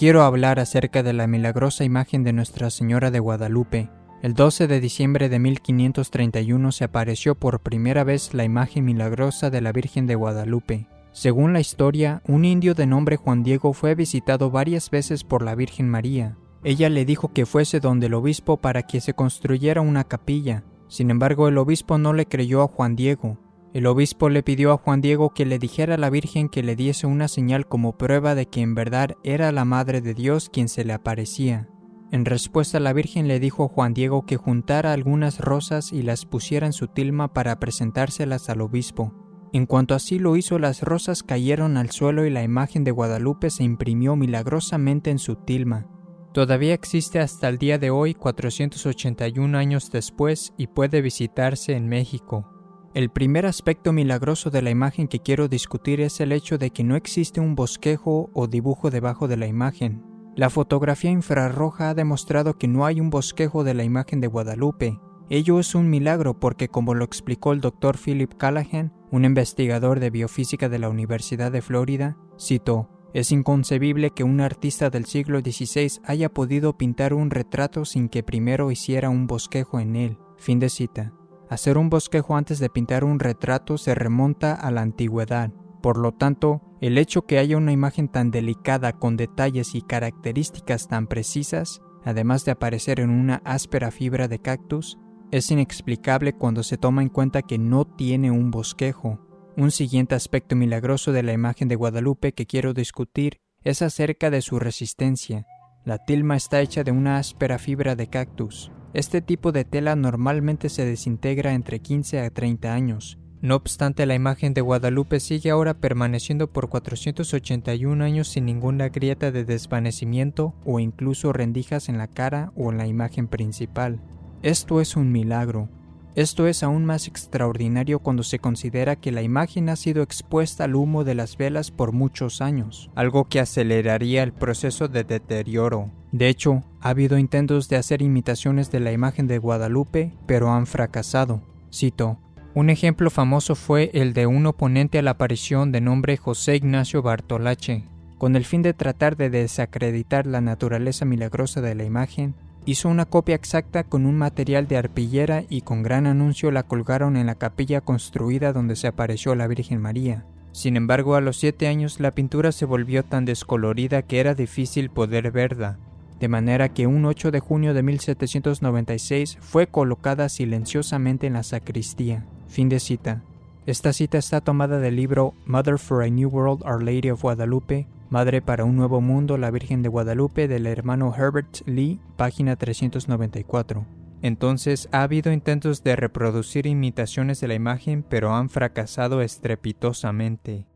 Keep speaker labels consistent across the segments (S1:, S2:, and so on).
S1: quiero hablar acerca de la milagrosa imagen de Nuestra Señora de Guadalupe. El 12 de diciembre de 1531 se apareció por primera vez la imagen milagrosa de la Virgen de Guadalupe. Según la historia, un indio de nombre Juan Diego fue visitado varias veces por la Virgen María. Ella le dijo que fuese donde el obispo para que se construyera una capilla. Sin embargo, el obispo no le creyó a Juan Diego. El obispo le pidió a Juan Diego que le dijera a la Virgen que le diese una señal como prueba de que en verdad era la Madre de Dios quien se le aparecía. En respuesta la Virgen le dijo a Juan Diego que juntara algunas rosas y las pusiera en su tilma para presentárselas al obispo. En cuanto así lo hizo, las rosas cayeron al suelo y la imagen de Guadalupe se imprimió milagrosamente en su tilma. Todavía existe hasta el día de hoy, 481 años después, y puede visitarse en México. El primer aspecto milagroso de la imagen que quiero discutir es el hecho de que no existe un bosquejo o dibujo debajo de la imagen. La fotografía infrarroja ha demostrado que no hay un bosquejo de la imagen de Guadalupe. Ello es un milagro porque, como lo explicó el doctor Philip Callahan, un investigador de biofísica de la Universidad de Florida, citó, es inconcebible que un artista del siglo XVI haya podido pintar un retrato sin que primero hiciera un bosquejo en él. Fin de cita. Hacer un bosquejo antes de pintar un retrato se remonta a la antigüedad. Por lo tanto, el hecho que haya una imagen tan delicada con detalles y características tan precisas, además de aparecer en una áspera fibra de cactus, es inexplicable cuando se toma en cuenta que no tiene un bosquejo. Un siguiente aspecto milagroso de la imagen de Guadalupe que quiero discutir es acerca de su resistencia. La tilma está hecha de una áspera fibra de cactus. Este tipo de tela normalmente se desintegra entre 15 a 30 años. No obstante, la imagen de Guadalupe sigue ahora permaneciendo por 481 años sin ninguna grieta de desvanecimiento o incluso rendijas en la cara o en la imagen principal. Esto es un milagro. Esto es aún más extraordinario cuando se considera que la imagen ha sido expuesta al humo de las velas por muchos años, algo que aceleraría el proceso de deterioro. De hecho, ha habido intentos de hacer imitaciones de la imagen de Guadalupe, pero han fracasado. Cito, un ejemplo famoso fue el de un oponente a la aparición de nombre José Ignacio Bartolache. Con el fin de tratar de desacreditar la naturaleza milagrosa de la imagen, hizo una copia exacta con un material de arpillera y con gran anuncio la colgaron en la capilla construida donde se apareció la Virgen María. Sin embargo, a los siete años la pintura se volvió tan descolorida que era difícil poder verla, de manera que un 8 de junio de 1796 fue colocada silenciosamente en la sacristía. Fin de cita. Esta cita está tomada del libro Mother for a New World Our Lady of Guadalupe, Madre para un Nuevo Mundo, la Virgen de Guadalupe del hermano Herbert Lee, página 394. Entonces ha habido intentos de reproducir imitaciones de la imagen, pero han fracasado estrepitosamente.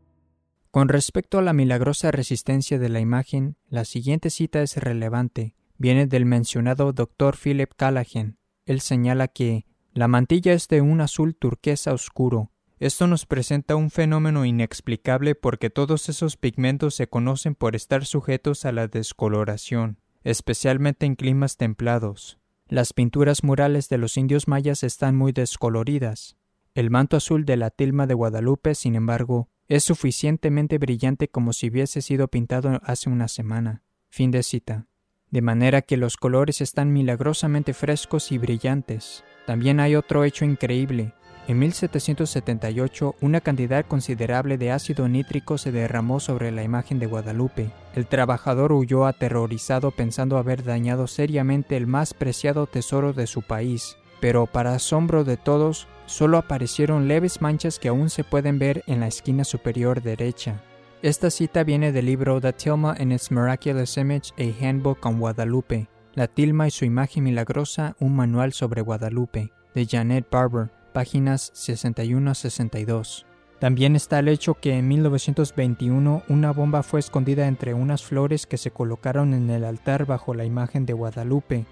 S1: Con respecto a la milagrosa resistencia de la imagen, la siguiente cita es relevante. Viene del mencionado Dr. Philip Callahan. Él señala que la mantilla es de un azul turquesa oscuro. Esto nos presenta un fenómeno inexplicable porque todos esos pigmentos se conocen por estar sujetos a la descoloración, especialmente en climas templados. Las pinturas murales de los indios mayas están muy descoloridas. El manto azul de la tilma de Guadalupe, sin embargo, es suficientemente brillante como si hubiese sido pintado hace una semana. Fin de cita. De manera que los colores están milagrosamente frescos y brillantes. También hay otro hecho increíble. En 1778, una cantidad considerable de ácido nítrico se derramó sobre la imagen de Guadalupe. El trabajador huyó aterrorizado pensando haber dañado seriamente el más preciado tesoro de su país, pero para asombro de todos, solo aparecieron leves manchas que aún se pueden ver en la esquina superior derecha. Esta cita viene del libro The Tilma and its Miraculous Image, a Handbook on Guadalupe, La tilma y su imagen milagrosa, un manual sobre Guadalupe, de Janet Barber, páginas 61 a 62. También está el hecho que en 1921 una bomba fue escondida entre unas flores que se colocaron en el altar bajo la imagen de Guadalupe,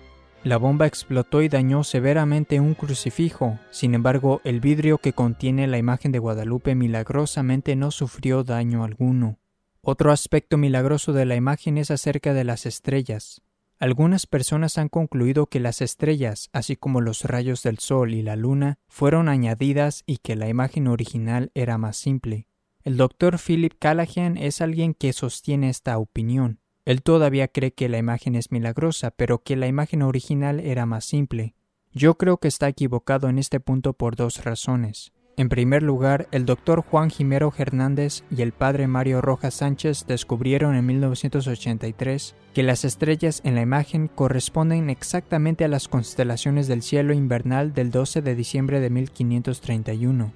S1: la bomba explotó y dañó severamente un crucifijo, sin embargo el vidrio que contiene la imagen de Guadalupe milagrosamente no sufrió daño alguno. Otro aspecto milagroso de la imagen es acerca de las estrellas. Algunas personas han concluido que las estrellas, así como los rayos del sol y la luna, fueron añadidas y que la imagen original era más simple. El doctor Philip Callahan es alguien que sostiene esta opinión. Él todavía cree que la imagen es milagrosa, pero que la imagen original era más simple. Yo creo que está equivocado en este punto por dos razones. En primer lugar, el doctor Juan Jimero Hernández y el padre Mario Rojas Sánchez descubrieron en 1983 que las estrellas en la imagen corresponden exactamente a las constelaciones del cielo invernal del 12 de diciembre de 1531.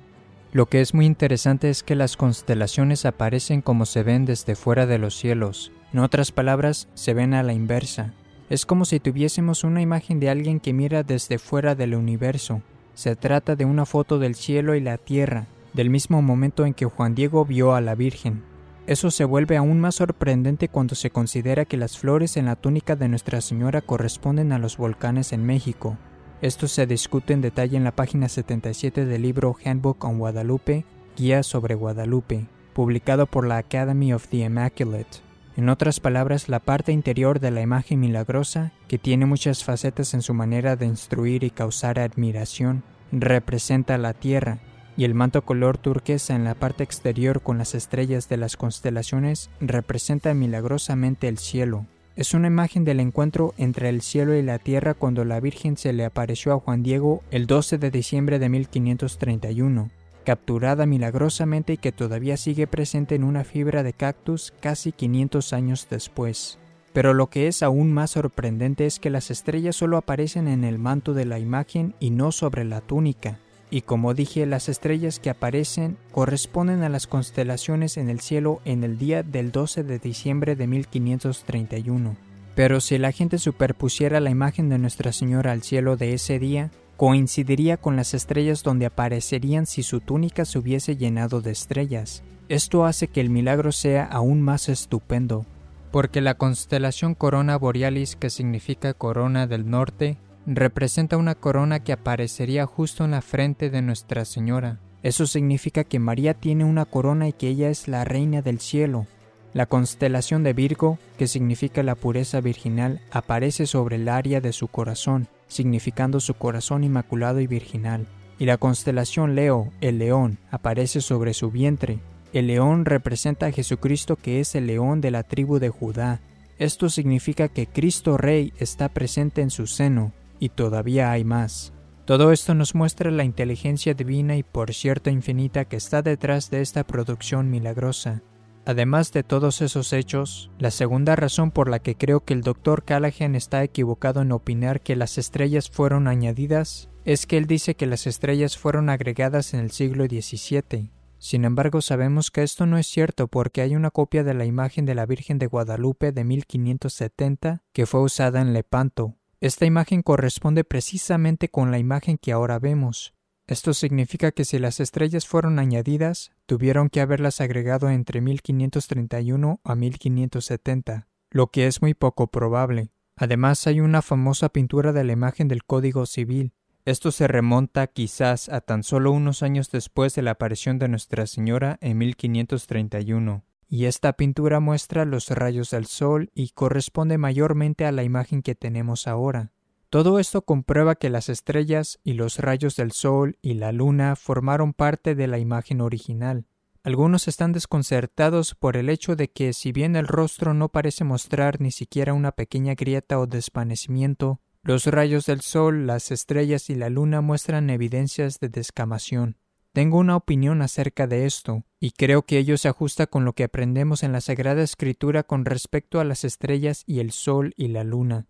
S1: Lo que es muy interesante es que las constelaciones aparecen como se ven desde fuera de los cielos. En otras palabras, se ven a la inversa. Es como si tuviésemos una imagen de alguien que mira desde fuera del universo, se trata de una foto del cielo y la tierra, del mismo momento en que Juan Diego vio a la Virgen. Eso se vuelve aún más sorprendente cuando se considera que las flores en la túnica de Nuestra Señora corresponden a los volcanes en México. Esto se discute en detalle en la página 77 del libro Handbook on Guadalupe, Guía sobre Guadalupe, publicado por la Academy of the Immaculate. En otras palabras, la parte interior de la imagen milagrosa, que tiene muchas facetas en su manera de instruir y causar admiración, representa la Tierra, y el manto color turquesa en la parte exterior con las estrellas de las constelaciones representa milagrosamente el cielo. Es una imagen del encuentro entre el cielo y la tierra cuando la Virgen se le apareció a Juan Diego el 12 de diciembre de 1531 capturada milagrosamente y que todavía sigue presente en una fibra de cactus casi 500 años después. Pero lo que es aún más sorprendente es que las estrellas solo aparecen en el manto de la imagen y no sobre la túnica. Y como dije, las estrellas que aparecen corresponden a las constelaciones en el cielo en el día del 12 de diciembre de 1531. Pero si la gente superpusiera la imagen de Nuestra Señora al cielo de ese día, coincidiría con las estrellas donde aparecerían si su túnica se hubiese llenado de estrellas. Esto hace que el milagro sea aún más estupendo, porque la constelación Corona Borealis, que significa corona del norte, representa una corona que aparecería justo en la frente de Nuestra Señora. Eso significa que María tiene una corona y que ella es la reina del cielo. La constelación de Virgo, que significa la pureza virginal, aparece sobre el área de su corazón, significando su corazón inmaculado y virginal. Y la constelación Leo, el león, aparece sobre su vientre. El león representa a Jesucristo que es el león de la tribu de Judá. Esto significa que Cristo Rey está presente en su seno, y todavía hay más. Todo esto nos muestra la inteligencia divina y por cierto infinita que está detrás de esta producción milagrosa. Además de todos esos hechos, la segunda razón por la que creo que el Dr. Callahan está equivocado en opinar que las estrellas fueron añadidas es que él dice que las estrellas fueron agregadas en el siglo XVII. Sin embargo, sabemos que esto no es cierto porque hay una copia de la imagen de la Virgen de Guadalupe de 1570 que fue usada en Lepanto. Esta imagen corresponde precisamente con la imagen que ahora vemos, esto significa que si las estrellas fueron añadidas, tuvieron que haberlas agregado entre 1531 a 1570, lo que es muy poco probable. Además hay una famosa pintura de la imagen del Código Civil. Esto se remonta quizás a tan solo unos años después de la aparición de Nuestra Señora en 1531. Y esta pintura muestra los rayos del sol y corresponde mayormente a la imagen que tenemos ahora. Todo esto comprueba que las estrellas y los rayos del Sol y la Luna formaron parte de la imagen original. Algunos están desconcertados por el hecho de que, si bien el rostro no parece mostrar ni siquiera una pequeña grieta o desvanecimiento, los rayos del Sol, las estrellas y la Luna muestran evidencias de descamación. Tengo una opinión acerca de esto, y creo que ello se ajusta con lo que aprendemos en la Sagrada Escritura con respecto a las estrellas y el Sol y la Luna.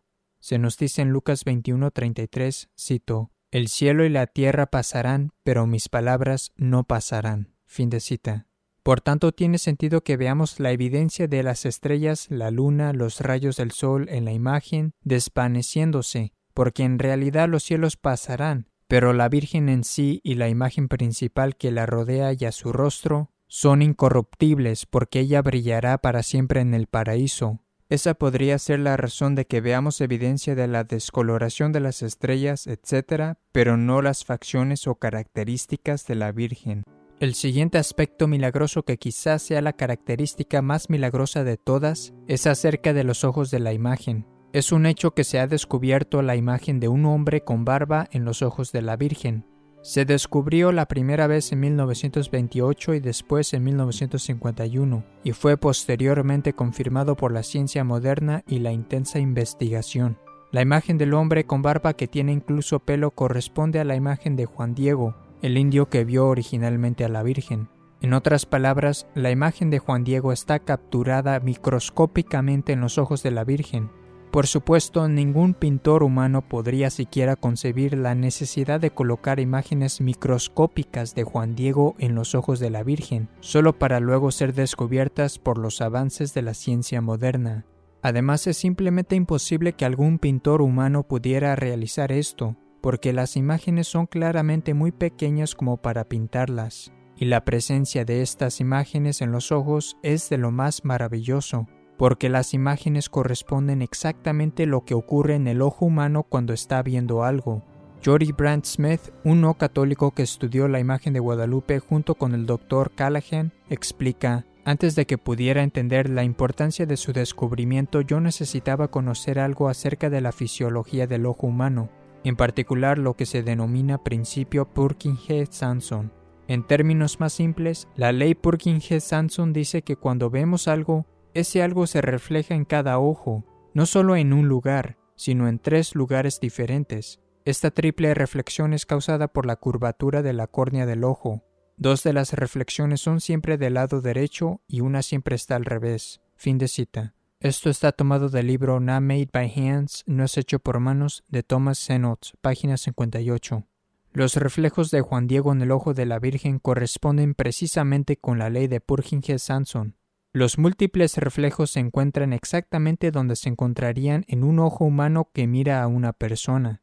S1: Se nos dice en Lucas 21:33, cito, El cielo y la tierra pasarán, pero mis palabras no pasarán. Fin de cita. Por tanto, tiene sentido que veamos la evidencia de las estrellas, la luna, los rayos del sol en la imagen desvaneciéndose, porque en realidad los cielos pasarán, pero la Virgen en sí y la imagen principal que la rodea y a su rostro son incorruptibles porque ella brillará para siempre en el paraíso, esa podría ser la razón de que veamos evidencia de la descoloración de las estrellas, etc., pero no las facciones o características de la Virgen. El siguiente aspecto milagroso que quizás sea la característica más milagrosa de todas es acerca de los ojos de la imagen. Es un hecho que se ha descubierto la imagen de un hombre con barba en los ojos de la Virgen. Se descubrió la primera vez en 1928 y después en 1951, y fue posteriormente confirmado por la ciencia moderna y la intensa investigación. La imagen del hombre con barba que tiene incluso pelo corresponde a la imagen de Juan Diego, el indio que vio originalmente a la Virgen. En otras palabras, la imagen de Juan Diego está capturada microscópicamente en los ojos de la Virgen, por supuesto, ningún pintor humano podría siquiera concebir la necesidad de colocar imágenes microscópicas de Juan Diego en los ojos de la Virgen, solo para luego ser descubiertas por los avances de la ciencia moderna. Además, es simplemente imposible que algún pintor humano pudiera realizar esto, porque las imágenes son claramente muy pequeñas como para pintarlas, y la presencia de estas imágenes en los ojos es de lo más maravilloso porque las imágenes corresponden exactamente lo que ocurre en el ojo humano cuando está viendo algo. Jody Brandt Smith, un no católico que estudió la imagen de Guadalupe junto con el doctor Callahan, explica, antes de que pudiera entender la importancia de su descubrimiento yo necesitaba conocer algo acerca de la fisiología del ojo humano, en particular lo que se denomina principio Purkinje-Sanson. En términos más simples, la ley Purkinje-Sanson dice que cuando vemos algo, ese algo se refleja en cada ojo, no solo en un lugar, sino en tres lugares diferentes. Esta triple reflexión es causada por la curvatura de la córnea del ojo. Dos de las reflexiones son siempre del lado derecho y una siempre está al revés. Fin de cita. Esto está tomado del libro Not Made by Hands, no es hecho por manos, de Thomas Zenot, página 58. Los reflejos de Juan Diego en el ojo de la Virgen corresponden precisamente con la ley de Purkinje-Sanson, los múltiples reflejos se encuentran exactamente donde se encontrarían en un ojo humano que mira a una persona.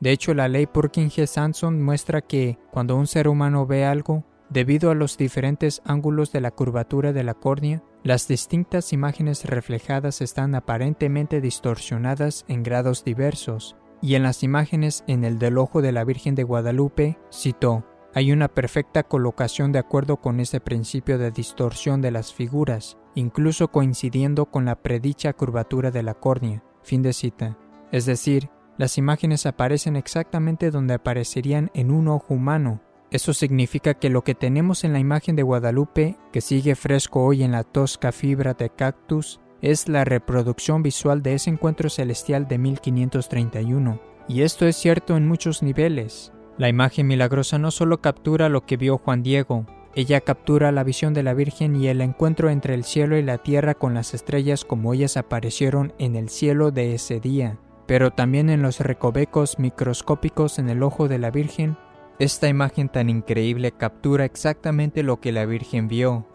S1: De hecho, la ley Purkinje-Sanson muestra que, cuando un ser humano ve algo, debido a los diferentes ángulos de la curvatura de la córnea, las distintas imágenes reflejadas están aparentemente distorsionadas en grados diversos, y en las imágenes en el del ojo de la Virgen de Guadalupe, citó, hay una perfecta colocación de acuerdo con ese principio de distorsión de las figuras, incluso coincidiendo con la predicha curvatura de la córnea. Fin de cita. Es decir, las imágenes aparecen exactamente donde aparecerían en un ojo humano. Eso significa que lo que tenemos en la imagen de Guadalupe, que sigue fresco hoy en la tosca fibra de cactus, es la reproducción visual de ese encuentro celestial de 1531. Y esto es cierto en muchos niveles. La imagen milagrosa no solo captura lo que vio Juan Diego, ella captura la visión de la Virgen y el encuentro entre el cielo y la tierra con las estrellas como ellas aparecieron en el cielo de ese día, pero también en los recovecos microscópicos en el ojo de la Virgen. Esta imagen tan increíble captura exactamente lo que la Virgen vio,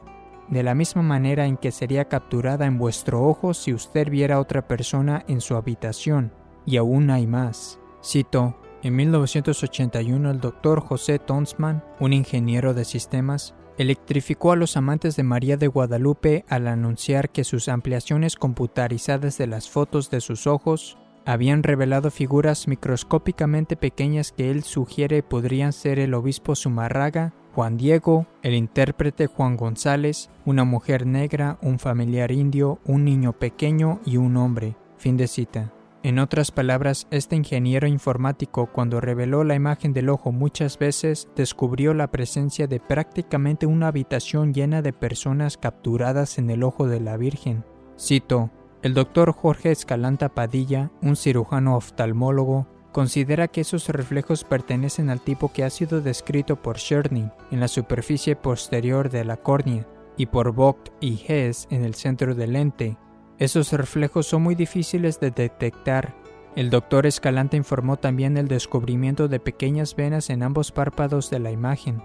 S1: de la misma manera en que sería capturada en vuestro ojo si usted viera a otra persona en su habitación, y aún hay más. Cito, en 1981 el doctor José Tonsman, un ingeniero de sistemas, electrificó a los amantes de María de Guadalupe al anunciar que sus ampliaciones computarizadas de las fotos de sus ojos habían revelado figuras microscópicamente pequeñas que él sugiere podrían ser el obispo Zumarraga, Juan Diego, el intérprete Juan González, una mujer negra, un familiar indio, un niño pequeño y un hombre. Fin de cita. En otras palabras, este ingeniero informático cuando reveló la imagen del ojo muchas veces descubrió la presencia de prácticamente una habitación llena de personas capturadas en el ojo de la Virgen. Cito, el doctor Jorge Escalanta Padilla, un cirujano oftalmólogo, considera que esos reflejos pertenecen al tipo que ha sido descrito por Cherny en la superficie posterior de la córnea y por Vogt y Hess en el centro del lente, esos reflejos son muy difíciles de detectar. El doctor Escalante informó también el descubrimiento de pequeñas venas en ambos párpados de la imagen.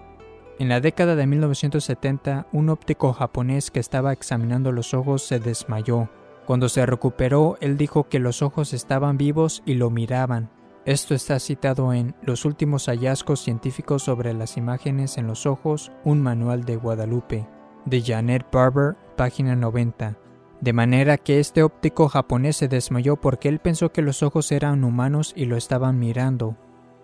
S1: En la década de 1970, un óptico japonés que estaba examinando los ojos se desmayó. Cuando se recuperó, él dijo que los ojos estaban vivos y lo miraban. Esto está citado en Los últimos hallazgos científicos sobre las imágenes en los ojos, un manual de Guadalupe, de Janet Barber, página 90 de manera que este óptico japonés se desmayó porque él pensó que los ojos eran humanos y lo estaban mirando.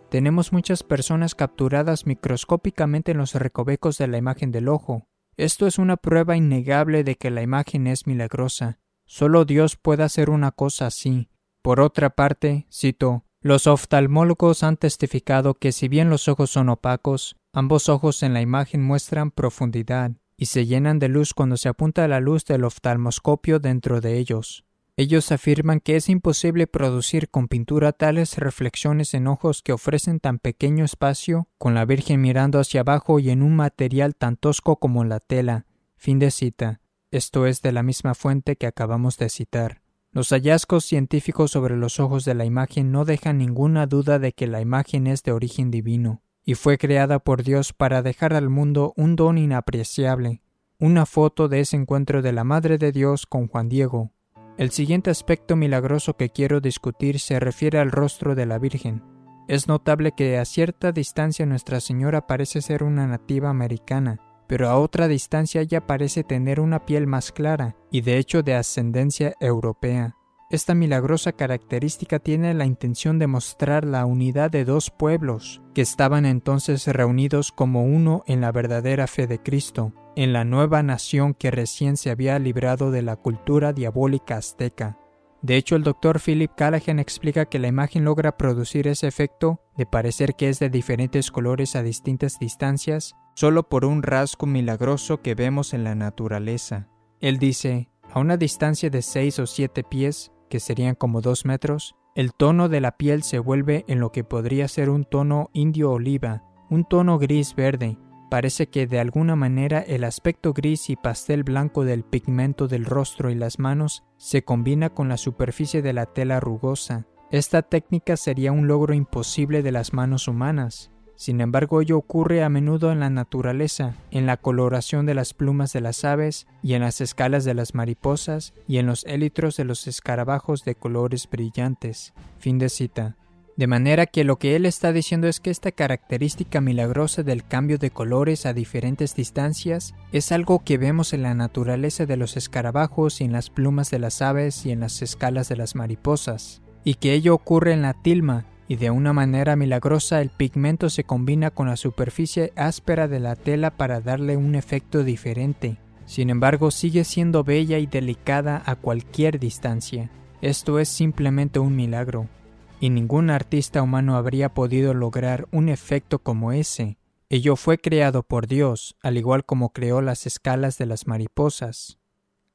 S1: Tenemos muchas personas capturadas microscópicamente en los recovecos de la imagen del ojo. Esto es una prueba innegable de que la imagen es milagrosa. Solo Dios puede hacer una cosa así. Por otra parte, cito, Los oftalmólogos han testificado que si bien los ojos son opacos, ambos ojos en la imagen muestran profundidad y se llenan de luz cuando se apunta la luz del oftalmoscopio dentro de ellos. Ellos afirman que es imposible producir con pintura tales reflexiones en ojos que ofrecen tan pequeño espacio, con la Virgen mirando hacia abajo y en un material tan tosco como la tela. Fin de cita. Esto es de la misma fuente que acabamos de citar. Los hallazgos científicos sobre los ojos de la imagen no dejan ninguna duda de que la imagen es de origen divino, y fue creada por Dios para dejar al mundo un don inapreciable, una foto de ese encuentro de la Madre de Dios con Juan Diego, el siguiente aspecto milagroso que quiero discutir se refiere al rostro de la Virgen. Es notable que a cierta distancia Nuestra Señora parece ser una nativa americana, pero a otra distancia ella parece tener una piel más clara y de hecho de ascendencia europea. Esta milagrosa característica tiene la intención de mostrar la unidad de dos pueblos, que estaban entonces reunidos como uno en la verdadera fe de Cristo, en la nueva nación que recién se había librado de la cultura diabólica azteca. De hecho, el doctor Philip Callahan explica que la imagen logra producir ese efecto de parecer que es de diferentes colores a distintas distancias solo por un rasgo milagroso que vemos en la naturaleza. Él dice, a una distancia de seis o siete pies, que serían como dos metros, el tono de la piel se vuelve en lo que podría ser un tono indio oliva, un tono gris verde. Parece que de alguna manera el aspecto gris y pastel blanco del pigmento del rostro y las manos se combina con la superficie de la tela rugosa. Esta técnica sería un logro imposible de las manos humanas, sin embargo, ello ocurre a menudo en la naturaleza, en la coloración de las plumas de las aves y en las escalas de las mariposas y en los élitros de los escarabajos de colores brillantes. Fin de cita. De manera que lo que él está diciendo es que esta característica milagrosa del cambio de colores a diferentes distancias es algo que vemos en la naturaleza de los escarabajos y en las plumas de las aves y en las escalas de las mariposas, y que ello ocurre en la tilma, y de una manera milagrosa el pigmento se combina con la superficie áspera de la tela para darle un efecto diferente. Sin embargo, sigue siendo bella y delicada a cualquier distancia. Esto es simplemente un milagro, y ningún artista humano habría podido lograr un efecto como ese. Ello fue creado por Dios, al igual como creó las escalas de las mariposas.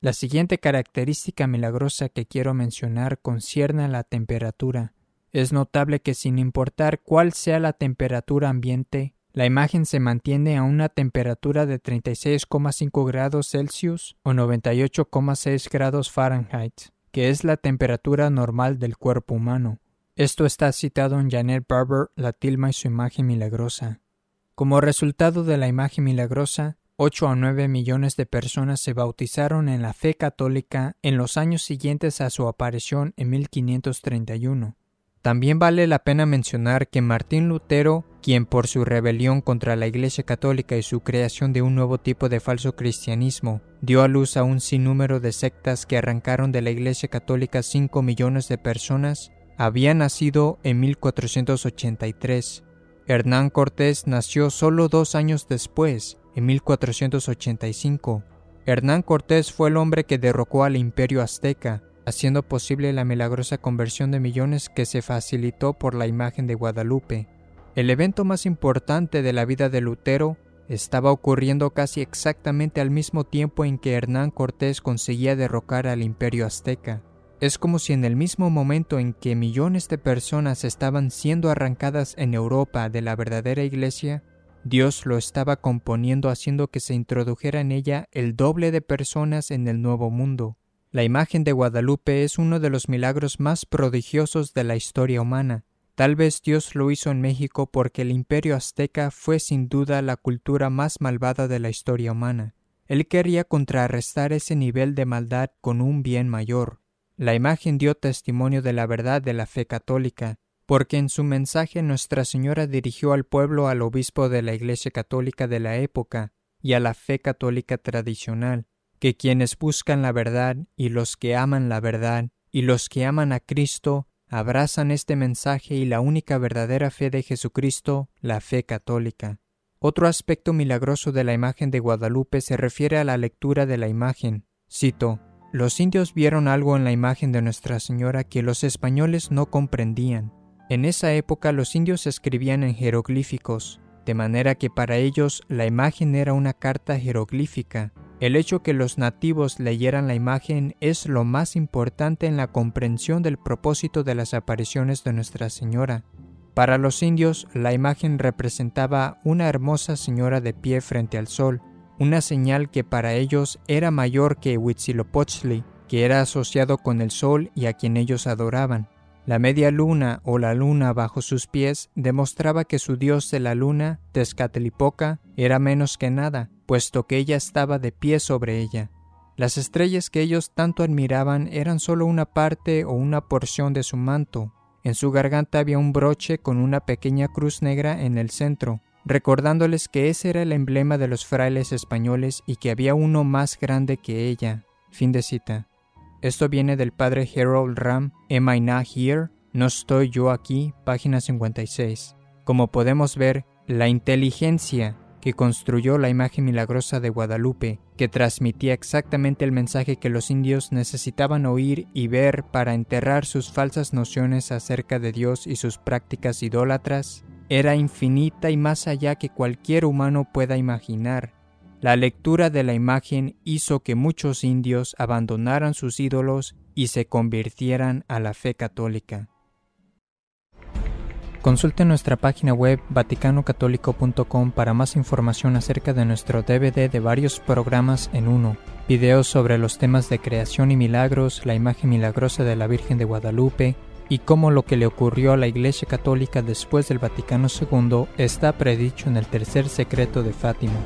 S1: La siguiente característica milagrosa que quiero mencionar concierne a la temperatura. Es notable que sin importar cuál sea la temperatura ambiente, la imagen se mantiene a una temperatura de 36,5 grados Celsius o 98,6 grados Fahrenheit, que es la temperatura normal del cuerpo humano. Esto está citado en Janet Barber, La tilma y su imagen milagrosa. Como resultado de la imagen milagrosa, 8 a 9 millones de personas se bautizaron en la fe católica en los años siguientes a su aparición en 1531. También vale la pena mencionar que Martín Lutero, quien por su rebelión contra la Iglesia Católica y su creación de un nuevo tipo de falso cristianismo, dio a luz a un sinnúmero de sectas que arrancaron de la Iglesia Católica 5 millones de personas, había nacido en 1483. Hernán Cortés nació solo dos años después, en 1485. Hernán Cortés fue el hombre que derrocó al imperio azteca, haciendo posible la milagrosa conversión de millones que se facilitó por la imagen de Guadalupe. El evento más importante de la vida de Lutero estaba ocurriendo casi exactamente al mismo tiempo en que Hernán Cortés conseguía derrocar al imperio azteca. Es como si en el mismo momento en que millones de personas estaban siendo arrancadas en Europa de la verdadera iglesia, Dios lo estaba componiendo haciendo que se introdujera en ella el doble de personas en el nuevo mundo. La imagen de Guadalupe es uno de los milagros más prodigiosos de la historia humana. Tal vez Dios lo hizo en México porque el imperio azteca fue sin duda la cultura más malvada de la historia humana. Él quería contrarrestar ese nivel de maldad con un bien mayor. La imagen dio testimonio de la verdad de la fe católica, porque en su mensaje Nuestra Señora dirigió al pueblo al obispo de la Iglesia católica de la época y a la fe católica tradicional, que quienes buscan la verdad y los que aman la verdad y los que aman a Cristo abrazan este mensaje y la única verdadera fe de Jesucristo, la fe católica. Otro aspecto milagroso de la imagen de Guadalupe se refiere a la lectura de la imagen. Cito, los indios vieron algo en la imagen de Nuestra Señora que los españoles no comprendían. En esa época los indios escribían en jeroglíficos, de manera que para ellos la imagen era una carta jeroglífica. El hecho que los nativos leyeran la imagen es lo más importante en la comprensión del propósito de las apariciones de Nuestra Señora. Para los indios, la imagen representaba una hermosa señora de pie frente al sol, una señal que para ellos era mayor que Huitzilopochtli, que era asociado con el sol y a quien ellos adoraban. La media luna o la luna bajo sus pies demostraba que su dios de la luna, Tezcatlipoca, era menos que nada, puesto que ella estaba de pie sobre ella. Las estrellas que ellos tanto admiraban eran solo una parte o una porción de su manto. En su garganta había un broche con una pequeña cruz negra en el centro, recordándoles que ese era el emblema de los frailes españoles y que había uno más grande que ella. Fin de cita. Esto viene del padre Harold Ram, Am I Not Here? No estoy yo aquí, página 56. Como podemos ver, la inteligencia que construyó la imagen milagrosa de Guadalupe, que transmitía exactamente el mensaje que los indios necesitaban oír y ver para enterrar sus falsas nociones acerca de Dios y sus prácticas idólatras, era infinita y más allá que cualquier humano pueda imaginar. La lectura de la imagen hizo que muchos indios abandonaran sus ídolos y se convirtieran a la fe católica. Consulte nuestra página web vaticanocatólico.com para más información acerca de nuestro DVD de varios programas en uno, videos sobre los temas de creación y milagros, la imagen milagrosa de la Virgen de Guadalupe, y cómo lo que le ocurrió a la Iglesia Católica después del Vaticano II está predicho en el tercer secreto de Fátima.